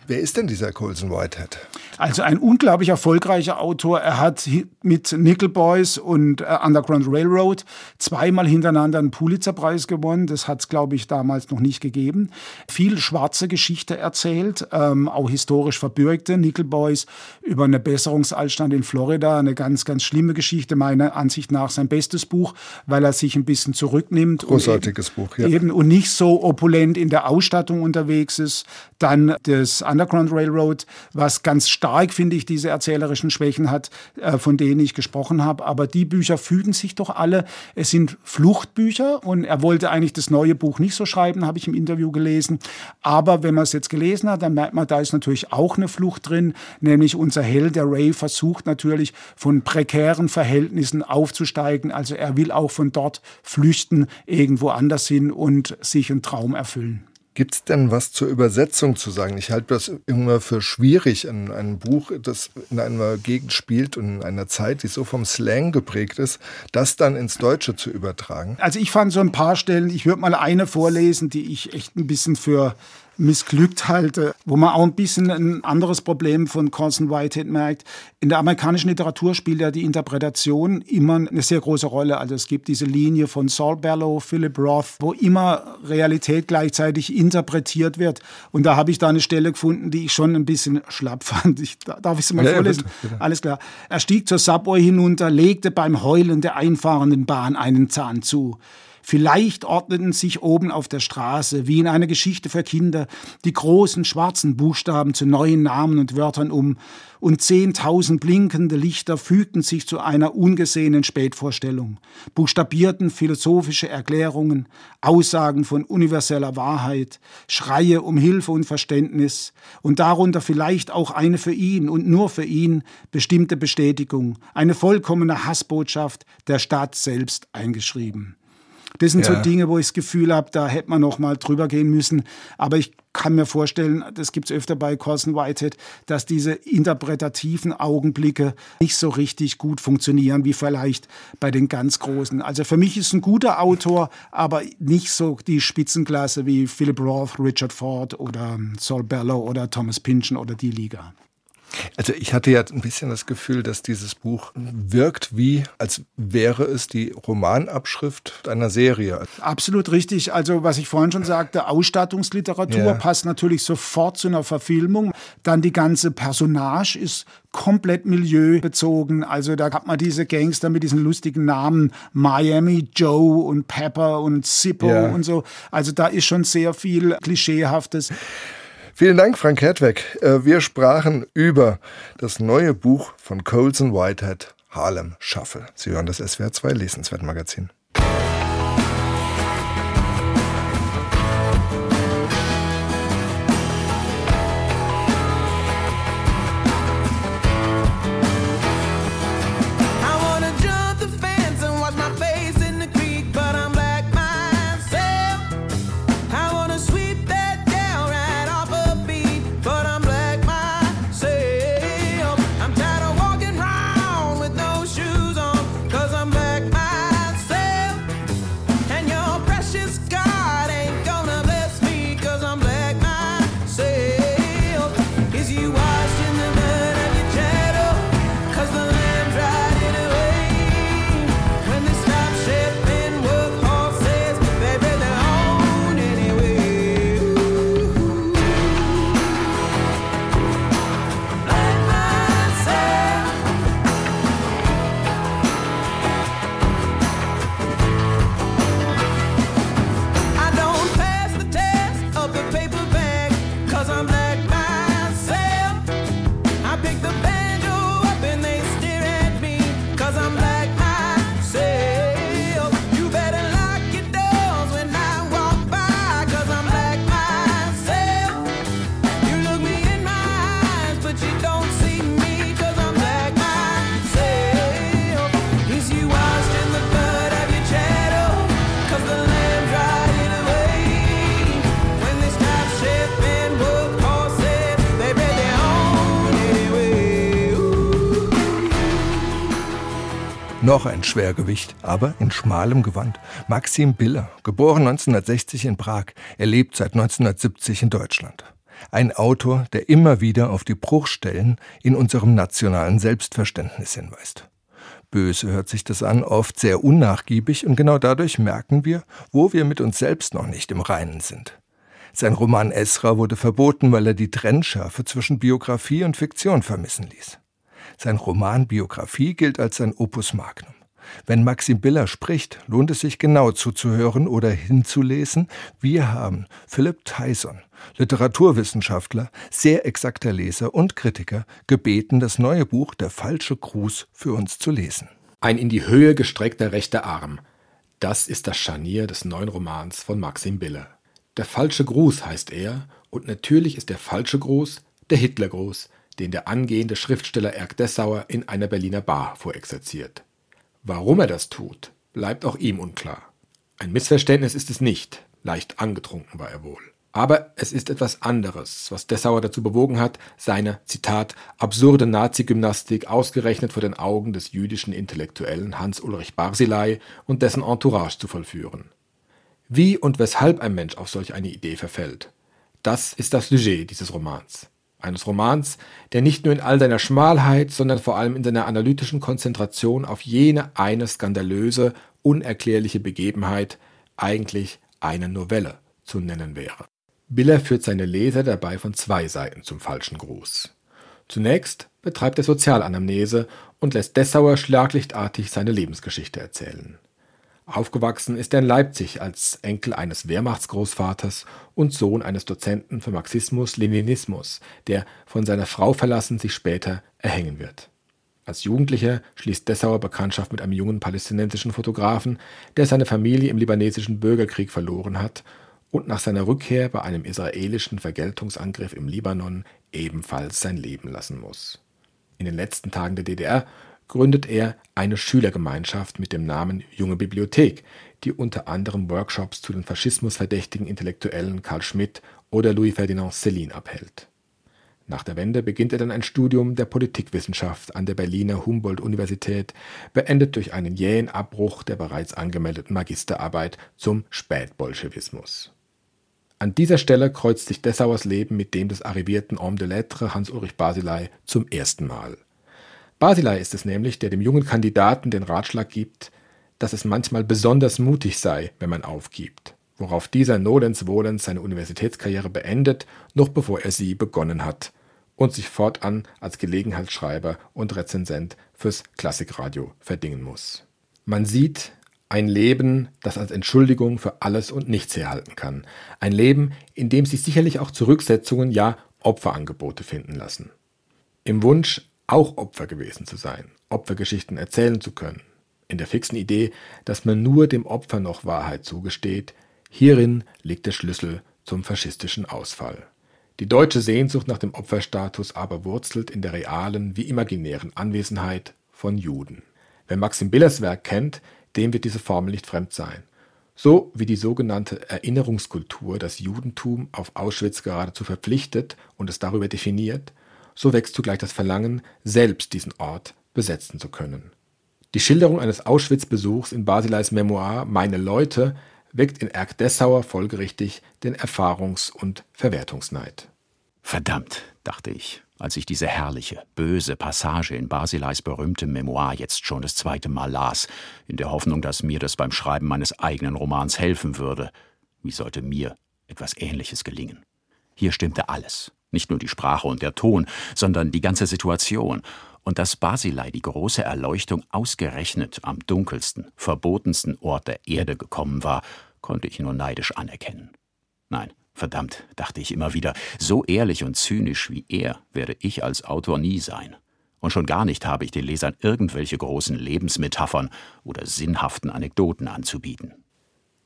Wer ist denn dieser Colson Whitehead? Also ein unglaublich erfolgreicher Autor. Er hat mit Nickel Boys und äh, Underground Railroad zweimal hintereinander einen Pulitzerpreis gewonnen. Das hat es, glaube ich, damals noch nicht gegeben. Viel schwarze Geschichte erzählt, ähm, auch historisch verbürgte. Nickel Boys über einen Besserungsanstand in Florida. Eine ganz, ganz schlimme Geschichte, meiner Ansicht nach sein bestes Buch, weil er sich ein bisschen zurücknimmt. und Großartiges Buch, ja. eben und nicht so opulent in der Ausstattung unterwegs ist. Dann das Underground Railroad, was ganz stark, finde ich, diese erzählerischen Schwächen hat, äh, von denen ich gesprochen habe. Aber die Bücher fügen sich doch alle. Es sind Fluchtbücher und er wollte eigentlich das neue Buch nicht so schreiben, habe ich im Interview gelesen. Aber wenn man es jetzt gelesen hat, dann merkt man, da ist natürlich auch eine Flucht drin, nämlich unser Held, der Ray, versucht natürlich von prekären Verhältnissen aufzusteigen. Also er will auch von dort flüchten, irgendwo anders hin und sich einen Traum erfüllen. Gibt es denn was zur Übersetzung zu sagen? Ich halte das immer für schwierig, in einem Buch, das in einer Gegend spielt und in einer Zeit, die so vom Slang geprägt ist, das dann ins Deutsche zu übertragen. Also ich fand so ein paar Stellen, ich würde mal eine vorlesen, die ich echt ein bisschen für missglückt halte, wo man auch ein bisschen ein anderes Problem von Colson Whitehead merkt. In der amerikanischen Literatur spielt ja die Interpretation immer eine sehr große Rolle. Also es gibt diese Linie von Saul Bellow, Philip Roth, wo immer Realität gleichzeitig interpretiert wird. Und da habe ich da eine Stelle gefunden, die ich schon ein bisschen schlapp fand. Ich, darf ich sie mal ja, vorlesen? bitte, bitte. Alles klar. Er stieg zur Subway hinunter, legte beim Heulen der einfahrenden Bahn einen Zahn zu. Vielleicht ordneten sich oben auf der Straße, wie in einer Geschichte für Kinder, die großen schwarzen Buchstaben zu neuen Namen und Wörtern um, und zehntausend blinkende Lichter fügten sich zu einer ungesehenen Spätvorstellung, buchstabierten philosophische Erklärungen, Aussagen von universeller Wahrheit, Schreie um Hilfe und Verständnis und darunter vielleicht auch eine für ihn und nur für ihn bestimmte Bestätigung, eine vollkommene Hassbotschaft der Stadt selbst eingeschrieben. Das sind so Ja. Dinge, wo ich das Gefühl habe, da hätte man noch mal drüber gehen müssen. Aber ich kann mir vorstellen, das gibt es öfter bei Colson Whitehead, dass diese interpretativen Augenblicke nicht so richtig gut funktionieren wie vielleicht bei den ganz Großen. Also für mich ist ein guter Autor, aber nicht so die Spitzenklasse wie Philip Roth, Richard Ford oder Saul Bellow oder Thomas Pynchon oder die Liga. Also ich hatte ja ein bisschen das Gefühl, dass dieses Buch wirkt wie, als wäre es die Romanabschrift einer Serie. Absolut richtig. Also was ich vorhin schon sagte, Ausstattungsliteratur Ja. passt natürlich sofort zu einer Verfilmung. Dann die ganze Personage ist komplett milieubezogen. Also da hat man diese Gangster mit diesen lustigen Namen Miami Joe und Pepper und Zippo Ja. und so. Also da ist schon sehr viel Klischeehaftes. Vielen Dank, Frank Hertweg. Äh, Wir sprachen über das neue Buch von Colson Whitehead, Harlem Shuffle. Sie hören das SWR 2 Lesenswert-Magazin. Schwergewicht, aber in schmalem Gewand. Maxim Biller, geboren 1960 in Prag. Er lebt seit 1970 in Deutschland. Ein Autor, der immer wieder auf die Bruchstellen in unserem nationalen Selbstverständnis hinweist. Böse hört sich das an, oft sehr unnachgiebig, und genau dadurch merken wir, wo wir mit uns selbst noch nicht im Reinen sind. Sein Roman Esra wurde verboten, weil er die Trennschärfe zwischen Biografie und Fiktion vermissen ließ. Sein Roman Biografie gilt als sein Opus Magnum. Wenn Maxim Biller spricht, lohnt es sich genau zuzuhören oder hinzulesen. Wir haben Philipp Tyson, Literaturwissenschaftler, sehr exakter Leser und Kritiker, gebeten, das neue Buch Der falsche Gruß für uns zu lesen. Ein in die Höhe gestreckter rechter Arm. Das ist das Scharnier des neuen Romans von Maxim Biller. Der falsche Gruß heißt er, und natürlich ist der falsche Gruß der Hitlergruß, den der angehende Schriftsteller Erk Dessauer in einer Berliner Bar vorexerziert. Warum er das tut, bleibt auch ihm unklar. Ein Missverständnis ist es nicht, leicht angetrunken war er wohl. Aber es ist etwas anderes, was Dessauer dazu bewogen hat, seine, Zitat, absurde Nazi-Gymnastik ausgerechnet vor den Augen des jüdischen Intellektuellen Hans-Ulrich Barzilai und dessen Entourage zu vollführen. Wie und weshalb ein Mensch auf solch eine Idee verfällt, das ist das Sujet dieses Romans eines Romans, der nicht nur in all seiner Schmalheit, sondern vor allem in seiner analytischen Konzentration auf jene eine skandalöse, unerklärliche Begebenheit eigentlich eine Novelle zu nennen wäre. Biller führt seine Leser dabei von zwei Seiten zum falschen Gruß. Zunächst betreibt er Sozialanamnese und lässt Dessauer schlaglichtartig seine Lebensgeschichte erzählen. Aufgewachsen ist er in Leipzig als Enkel eines Wehrmachtsgroßvaters und Sohn eines Dozenten für Marxismus-Leninismus, der von seiner Frau verlassen sich später erhängen wird. Als Jugendlicher schließt Dessauer Bekanntschaft mit einem jungen palästinensischen Fotografen, der seine Familie im libanesischen Bürgerkrieg verloren hat und nach seiner Rückkehr bei einem israelischen Vergeltungsangriff im Libanon ebenfalls sein Leben lassen muss. In den letzten Tagen der DDR gründet er eine Schülergemeinschaft mit dem Namen Junge Bibliothek, die unter anderem Workshops zu den faschismusverdächtigen Intellektuellen Karl Schmidt oder Louis Ferdinand Céline abhält. Nach der Wende beginnt er dann ein Studium der Politikwissenschaft an der Berliner Humboldt-Universität, beendet durch einen jähen Abbruch der bereits angemeldeten Magisterarbeit zum Spätbolschewismus. An dieser Stelle kreuzt sich Dessauers Leben mit dem des arrivierten Homme de Lettres Hans-Ulrich Basilei zum ersten Mal. Basilei ist es nämlich, der dem jungen Kandidaten den Ratschlag gibt, dass es manchmal besonders mutig sei, wenn man aufgibt, worauf dieser nolens volens seine Universitätskarriere beendet, noch bevor er sie begonnen hat, und sich fortan als Gelegenheitsschreiber und Rezensent fürs Klassikradio verdingen muss. Man sieht ein Leben, das als Entschuldigung für alles und nichts herhalten kann. Ein Leben, in dem sich sicherlich auch Zurücksetzungen, ja Opferangebote finden lassen. Im Wunsch, auch Opfer gewesen zu sein, Opfergeschichten erzählen zu können, in der fixen Idee, dass man nur dem Opfer noch Wahrheit zugesteht, hierin liegt der Schlüssel zum faschistischen Ausfall. Die deutsche Sehnsucht nach dem Opferstatus aber wurzelt in der realen wie imaginären Anwesenheit von Juden. Wer Maxim Billers Werk kennt, dem wird diese Formel nicht fremd sein. So wie die sogenannte Erinnerungskultur das Judentum auf Auschwitz geradezu verpflichtet und es darüber definiert, so wächst zugleich das Verlangen, selbst diesen Ort besetzen zu können. Die Schilderung eines Auschwitz-Besuchs in Basileis Memoir Meine Leute weckt in Erk Dessauer folgerichtig den Erfahrungs- und Verwertungsneid. Verdammt, dachte ich, als ich diese herrliche, böse Passage in Basileis berühmtem Memoir jetzt schon das zweite Mal las, in der Hoffnung, dass mir das beim Schreiben meines eigenen Romans helfen würde. Wie sollte mir etwas Ähnliches gelingen? Hier stimmte alles. Nicht nur die Sprache und der Ton, sondern die ganze Situation. Und dass Basilei die große Erleuchtung ausgerechnet am dunkelsten, verbotensten Ort der Erde gekommen war, konnte ich nur neidisch anerkennen. Nein, verdammt, dachte ich immer wieder, so ehrlich und zynisch wie er werde ich als Autor nie sein. Und schon gar nicht habe ich den Lesern irgendwelche großen Lebensmetaphern oder sinnhaften Anekdoten anzubieten.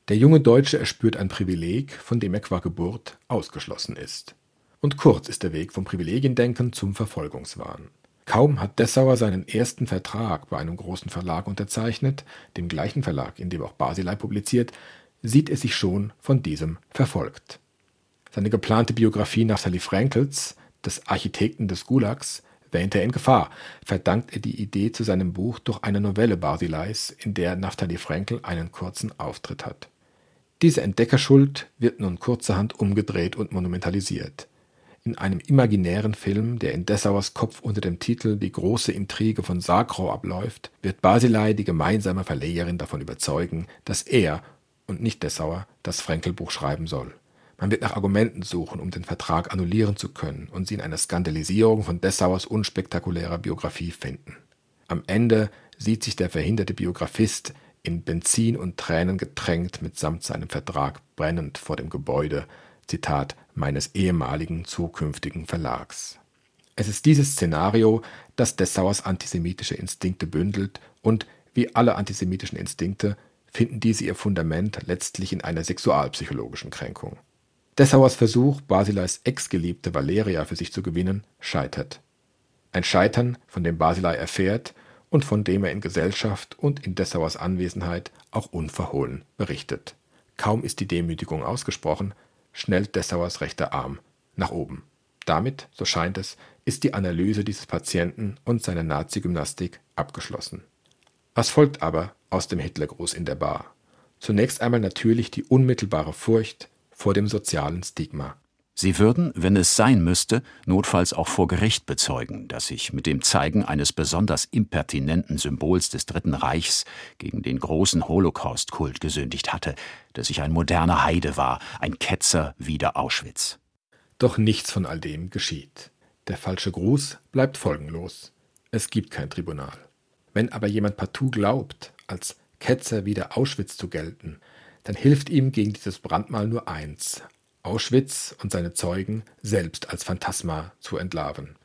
Der junge Deutsche erspürt ein Privileg, von dem er qua Geburt ausgeschlossen ist. Und kurz ist der Weg vom Privilegiendenken zum Verfolgungswahn. Kaum hat Dessauer seinen ersten Vertrag bei einem großen Verlag unterzeichnet, dem gleichen Verlag, in dem auch Basilei publiziert, sieht er sich schon von diesem verfolgt. Seine geplante Biografie nach Sally Frankels, des Architekten des Gulags, Wähnt er in Gefahr, verdankt er die Idee zu seinem Buch durch eine Novelle Barsileis, in der Naftali Frenkel einen kurzen Auftritt hat. Diese Entdeckerschuld wird nun kurzerhand umgedreht und monumentalisiert. In einem imaginären Film, der in Dessauers Kopf unter dem Titel Die große Intrige von Sakrow abläuft, wird Basilei die gemeinsame Verlegerin davon überzeugen, dass er und nicht Dessauer das Frenkelbuch schreiben soll. Man wird nach Argumenten suchen, um den Vertrag annullieren zu können und sie in einer Skandalisierung von Dessauers unspektakulärer Biografie finden. Am Ende sieht sich der verhinderte Biografist in Benzin und Tränen getränkt mitsamt seinem Vertrag brennend vor dem Gebäude, Zitat, meines ehemaligen zukünftigen Verlags. Es ist dieses Szenario, das Dessauers antisemitische Instinkte bündelt und, wie alle antisemitischen Instinkte, finden diese ihr Fundament letztlich in einer sexualpsychologischen Kränkung. Dessauers Versuch, Basileis Ex-Geliebte Valeria für sich zu gewinnen, scheitert. Ein Scheitern, von dem Basilei erfährt und von dem er in Gesellschaft und in Dessauers Anwesenheit auch unverhohlen berichtet. Kaum ist die Demütigung ausgesprochen, schnellt Dessauers rechter Arm nach oben. Damit, so scheint es, ist die Analyse dieses Patienten und seiner Nazi-Gymnastik abgeschlossen. Was folgt aber aus dem Hitlergruß in der Bar? Zunächst einmal natürlich die unmittelbare Furcht vor dem sozialen Stigma. Sie würden, wenn es sein müsste, notfalls auch vor Gericht bezeugen, dass sich mit dem Zeigen eines besonders impertinenten Symbols des Dritten Reichs gegen den großen Holocaust-Kult gesündigt hatte, dass ich ein moderner Heide war, ein Ketzer wider Auschwitz. Doch nichts von all dem geschieht. Der falsche Gruß bleibt folgenlos. Es gibt kein Tribunal. Wenn aber jemand partout glaubt, als Ketzer wider Auschwitz zu gelten, dann hilft ihm gegen dieses Brandmal nur eins, Auschwitz und seine Zeugen selbst als Phantasma zu entlarven.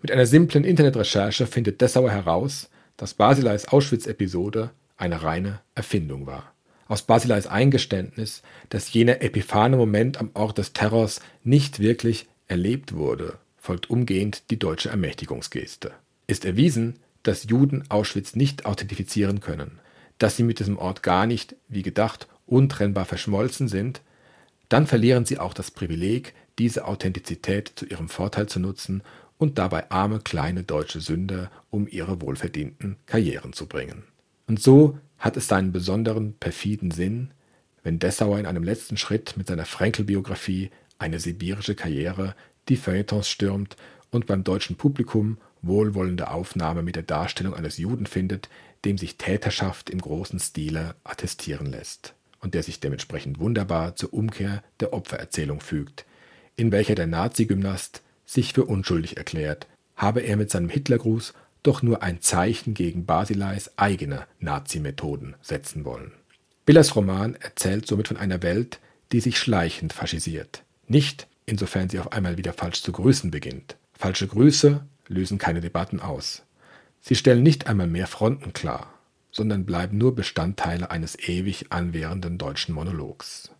Mit einer simplen Internetrecherche findet Dessauer heraus, dass Basileis Auschwitz-Episode eine reine Erfindung war. Aus Basileis Eingeständnis, dass jener epiphane Moment am Ort des Terrors nicht wirklich erlebt wurde, folgt umgehend die deutsche Ermächtigungsgeste. Ist erwiesen, dass Juden Auschwitz nicht authentifizieren können, dass sie mit diesem Ort gar nicht, wie gedacht, untrennbar verschmolzen sind, dann verlieren sie auch das Privileg, diese Authentizität zu ihrem Vorteil zu nutzen und dabei arme kleine deutsche Sünder um ihre wohlverdienten Karrieren zu bringen. Und so hat es seinen besonderen perfiden Sinn, wenn Dessauer in einem letzten Schritt mit seiner Frenkel-Biografie eine sibirische Karriere die Feuilletons stürmt und beim deutschen Publikum wohlwollende Aufnahme mit der Darstellung eines Juden findet, dem sich Täterschaft im großen Stile attestieren lässt und der sich dementsprechend wunderbar zur Umkehr der Opfererzählung fügt, in welcher der Nazi-Gymnast sich für unschuldig erklärt, habe er mit seinem Hitlergruß doch nur ein Zeichen gegen Basileis eigene Nazi-Methoden setzen wollen. Billers Roman erzählt somit von einer Welt, die sich schleichend faschisiert. Nicht, insofern sie auf einmal wieder falsch zu grüßen beginnt. Falsche Grüße lösen keine Debatten aus. Sie stellen nicht einmal mehr Fronten klar sondern bleiben nur Bestandteile eines ewig anwährenden deutschen Monologs.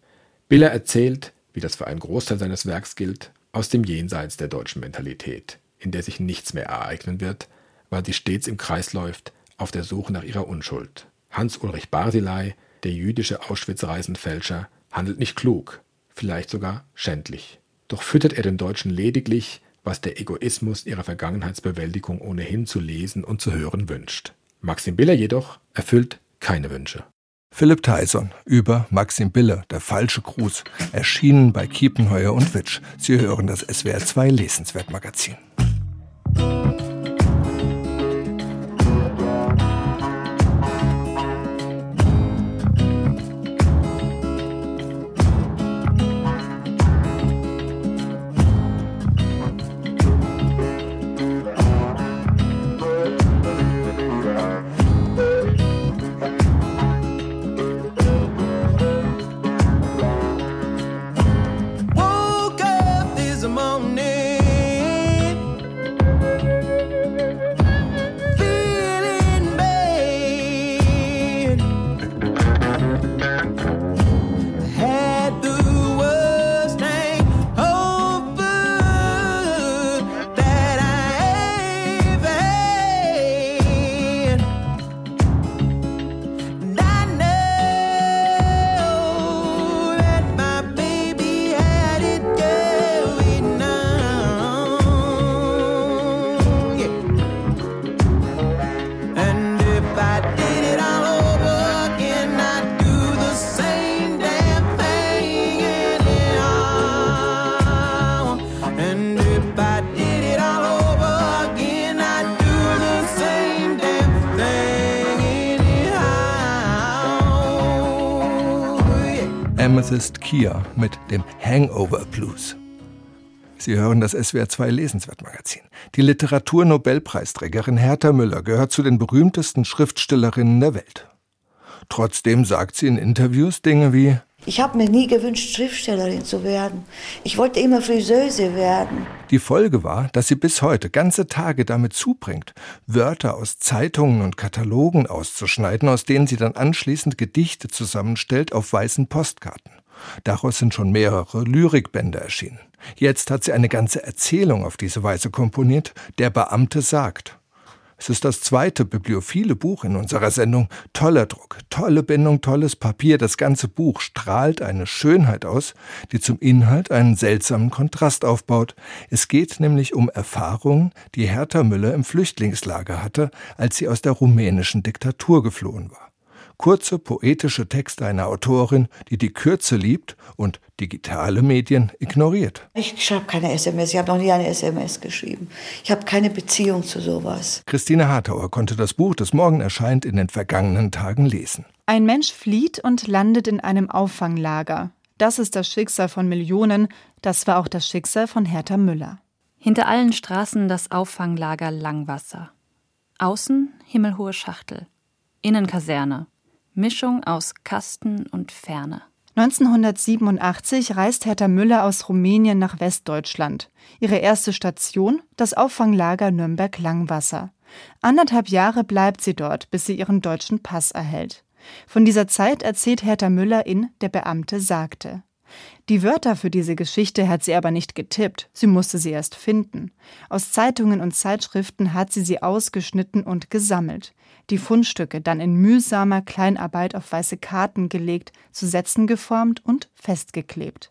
Biller erzählt, wie das für einen Großteil seines Werks gilt, aus dem Jenseits der deutschen Mentalität, in der sich nichts mehr ereignen wird, weil sie stets im Kreis läuft, auf der Suche nach ihrer Unschuld. Hans-Ulrich Barzilay, der jüdische Auschwitz-Reisenfälscher, handelt nicht klug, vielleicht sogar schändlich. Doch füttert er den Deutschen lediglich, was der Egoismus ihrer Vergangenheitsbewältigung ohnehin zu lesen und zu hören wünscht. Maxim Biller jedoch erfüllt keine Wünsche. Philipp Tyson über Maxim Biller, der falsche Gruß, erschienen bei Kiepenheuer und Witsch. Sie hören das SWR 2 Lesenswertmagazin. Woke Kier mit dem Hangover Blues. Sie hören das SWR 2 Lesenswertmagazin. Die Literaturnobelpreisträgerin Hertha Müller gehört zu den berühmtesten Schriftstellerinnen der Welt. Trotzdem sagt sie in Interviews Dinge wie Ich habe mir nie gewünscht, Schriftstellerin zu werden. Ich wollte immer Friseuse werden. Die Folge war, dass sie bis heute ganze Tage damit zubringt, Wörter aus Zeitungen und Katalogen auszuschneiden, aus denen sie dann anschließend Gedichte zusammenstellt auf weißen Postkarten. Daraus sind schon mehrere Lyrikbände erschienen. Jetzt hat sie eine ganze Erzählung auf diese Weise komponiert, Der Beamte sagt. Es ist das zweite bibliophile Buch in unserer Sendung. Toller Druck, tolle Bindung, tolles Papier. Das ganze Buch strahlt eine Schönheit aus, die zum Inhalt einen seltsamen Kontrast aufbaut. Es geht nämlich um Erfahrungen, die Hertha Müller im Flüchtlingslager hatte, als sie aus der rumänischen Diktatur geflohen war kurze poetische Texte einer Autorin, die die Kürze liebt und digitale Medien ignoriert. Ich schreibe keine SMS, ich habe noch nie eine SMS geschrieben. Ich habe keine Beziehung zu sowas. Christine Hartauer konnte das Buch, das morgen erscheint, in den vergangenen Tagen lesen. Ein Mensch flieht und landet in einem Auffanglager. Das ist das Schicksal von Millionen, das war auch das Schicksal von Hertha Müller. Hinter allen Straßen das Auffanglager Langwasser. Außen himmelhohe Schachtel. Innen Kaserne. Mischung aus Kasten und Ferne. 1987 reist Hertha Müller aus Rumänien nach Westdeutschland. Ihre erste Station das Auffanglager Nürnberg-Langwasser. Anderthalb Jahre bleibt sie dort, bis sie ihren deutschen Pass erhält. Von dieser Zeit erzählt Hertha Müller in Der Beamte sagte. Die Wörter für diese Geschichte hat sie aber nicht getippt, sie musste sie erst finden. Aus Zeitungen und Zeitschriften hat sie sie ausgeschnitten und gesammelt die Fundstücke dann in mühsamer Kleinarbeit auf weiße Karten gelegt, zu Sätzen geformt und festgeklebt.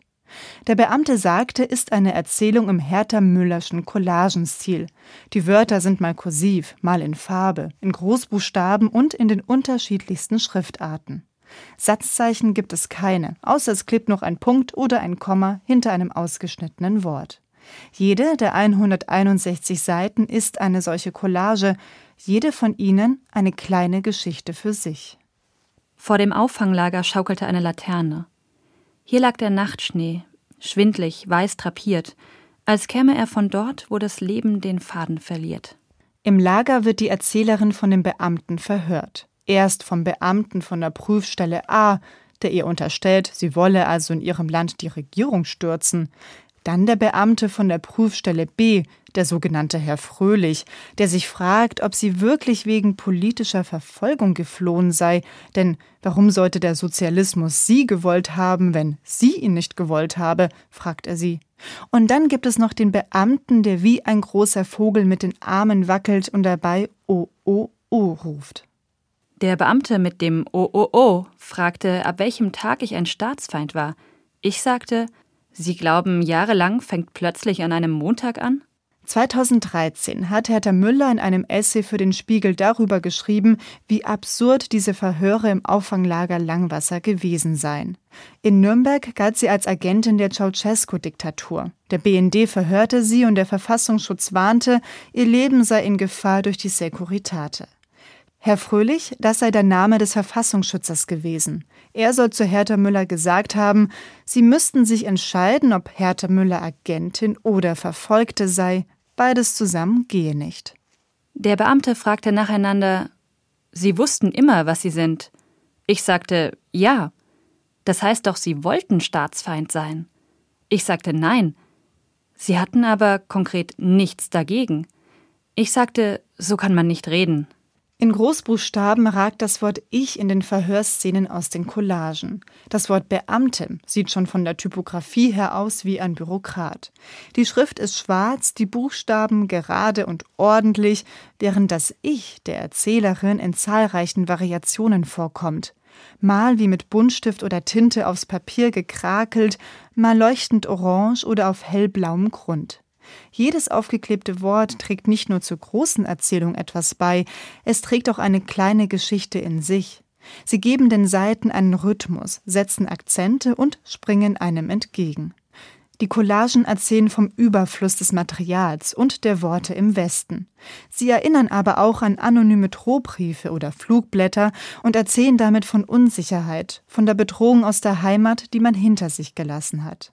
Der Beamte sagte, ist eine Erzählung im Hertha-Müllerschen Collagenstil. Die Wörter sind mal kursiv, mal in Farbe, in Großbuchstaben und in den unterschiedlichsten Schriftarten. Satzzeichen gibt es keine, außer es klebt noch ein Punkt oder ein Komma hinter einem ausgeschnittenen Wort. Jede der 161 Seiten ist eine solche Collage, jede von ihnen eine kleine Geschichte für sich. Vor dem Auffanglager schaukelte eine Laterne. Hier lag der Nachtschnee, schwindlig, weiß drapiert, als käme er von dort, wo das Leben den Faden verliert. Im Lager wird die Erzählerin von dem Beamten verhört. Erst vom Beamten von der Prüfstelle A, der ihr unterstellt, sie wolle also in ihrem Land die Regierung stürzen. Dann der Beamte von der Prüfstelle B, der sogenannte Herr Fröhlich, der sich fragt, ob sie wirklich wegen politischer Verfolgung geflohen sei, denn warum sollte der Sozialismus sie gewollt haben, wenn sie ihn nicht gewollt habe, fragt er sie. Und dann gibt es noch den Beamten, der wie ein großer Vogel mit den Armen wackelt und dabei O, O, O ruft. Der Beamte mit dem O, O, O fragte, ab welchem Tag ich ein Staatsfeind war. Ich sagte, Sie glauben, jahrelang fängt plötzlich an einem Montag an? 2013 hat Hertha Müller in einem Essay für den Spiegel darüber geschrieben, wie absurd diese Verhöre im Auffanglager Langwasser gewesen seien. In Nürnberg galt sie als Agentin der Ceausescu-Diktatur. Der BND verhörte sie und der Verfassungsschutz warnte, ihr Leben sei in Gefahr durch die Securitate. Herr Fröhlich, das sei der Name des Verfassungsschützers gewesen. Er soll zu Hertha Müller gesagt haben, sie müssten sich entscheiden, ob Hertha Müller Agentin oder Verfolgte sei. Beides zusammen gehe nicht. Der Beamte fragte nacheinander, Sie wussten immer, was Sie sind. Ich sagte, ja. Das heißt doch, Sie wollten Staatsfeind sein. Ich sagte nein. Sie hatten aber konkret nichts dagegen. Ich sagte, so kann man nicht reden. In Großbuchstaben ragt das Wort Ich in den Verhörszenen aus den Collagen. Das Wort Beamte sieht schon von der Typografie her aus wie ein Bürokrat. Die Schrift ist schwarz, die Buchstaben gerade und ordentlich, während das Ich der Erzählerin in zahlreichen Variationen vorkommt. Mal wie mit Buntstift oder Tinte aufs Papier gekrakelt, mal leuchtend orange oder auf hellblauem Grund. Jedes aufgeklebte Wort trägt nicht nur zur großen Erzählung etwas bei, es trägt auch eine kleine Geschichte in sich. Sie geben den Seiten einen Rhythmus, setzen Akzente und springen einem entgegen. Die Collagen erzählen vom Überfluss des Materials und der Worte im Westen. Sie erinnern aber auch an anonyme Drohbriefe oder Flugblätter und erzählen damit von Unsicherheit, von der Bedrohung aus der Heimat, die man hinter sich gelassen hat.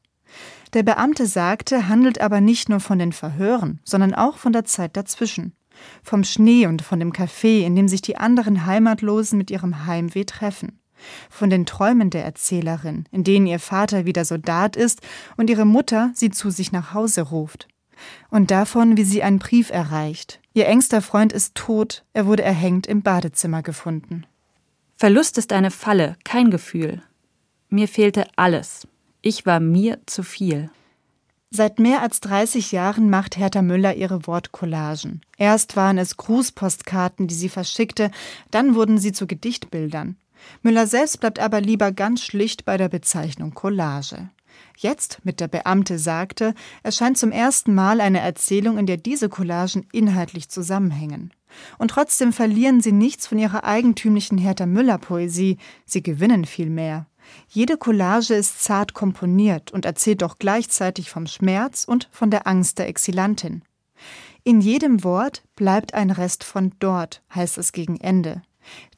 Der Beamte sagte, handelt aber nicht nur von den Verhören, sondern auch von der Zeit dazwischen. Vom Schnee und von dem Café, in dem sich die anderen Heimatlosen mit ihrem Heimweh treffen von den Träumen der Erzählerin, in denen ihr Vater wieder Soldat ist und ihre Mutter sie zu sich nach Hause ruft. Und davon, wie sie einen Brief erreicht. Ihr engster Freund ist tot, er wurde erhängt im Badezimmer gefunden. Verlust ist eine Falle, kein Gefühl. Mir fehlte alles. Ich war mir zu viel. Seit mehr als 30 Jahren macht Hertha Müller ihre Wortcollagen. Erst waren es Grußpostkarten, die sie verschickte, dann wurden sie zu Gedichtbildern. Müller selbst bleibt aber lieber ganz schlicht bei der Bezeichnung Collage. Jetzt, mit der Beamte sagte, erscheint zum ersten Mal eine Erzählung, in der diese Collagen inhaltlich zusammenhängen. Und trotzdem verlieren sie nichts von ihrer eigentümlichen Hertha Müller Poesie, sie gewinnen vielmehr. Jede Collage ist zart komponiert und erzählt doch gleichzeitig vom Schmerz und von der Angst der Exilantin. In jedem Wort bleibt ein Rest von dort, heißt es gegen Ende.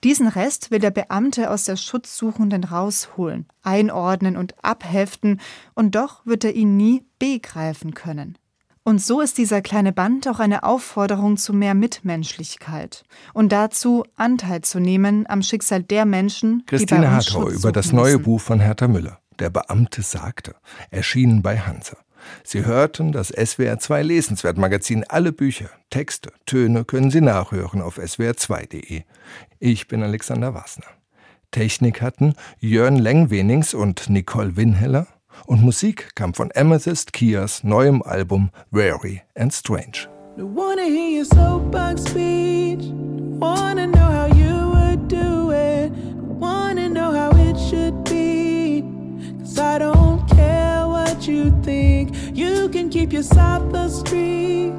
Diesen Rest will der Beamte aus der Schutzsuchenden rausholen, einordnen und abheften, und doch wird er ihn nie begreifen können. Und so ist dieser kleine Band auch eine Aufforderung zu mehr Mitmenschlichkeit und dazu, Anteil zu nehmen am Schicksal der Menschen, Christine die bei uns Hartau über das neue müssen. Buch von Hertha Müller. Der Beamte sagte, erschienen bei Hansa. Sie hörten das SWR2 Lesenswert-Magazin. Alle Bücher, Texte, Töne können Sie nachhören auf swr2.de. Ich bin Alexander Wasner. Technik hatten Jörn Lengwenings und Nicole Winheller und Musik kam von Amethyst Kias neuem Album Wary and Strange. Wanna hear your soapbox speech. Wanna know how you would do it. Wanna know how it should be. Cause I don't care what you think. You can keep your sophistry.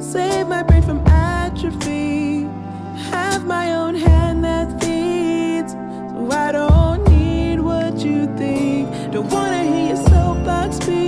Save my brain from atrophy. Have my own hand that feeds. So I don't Don't wanna hear your soapbox speech.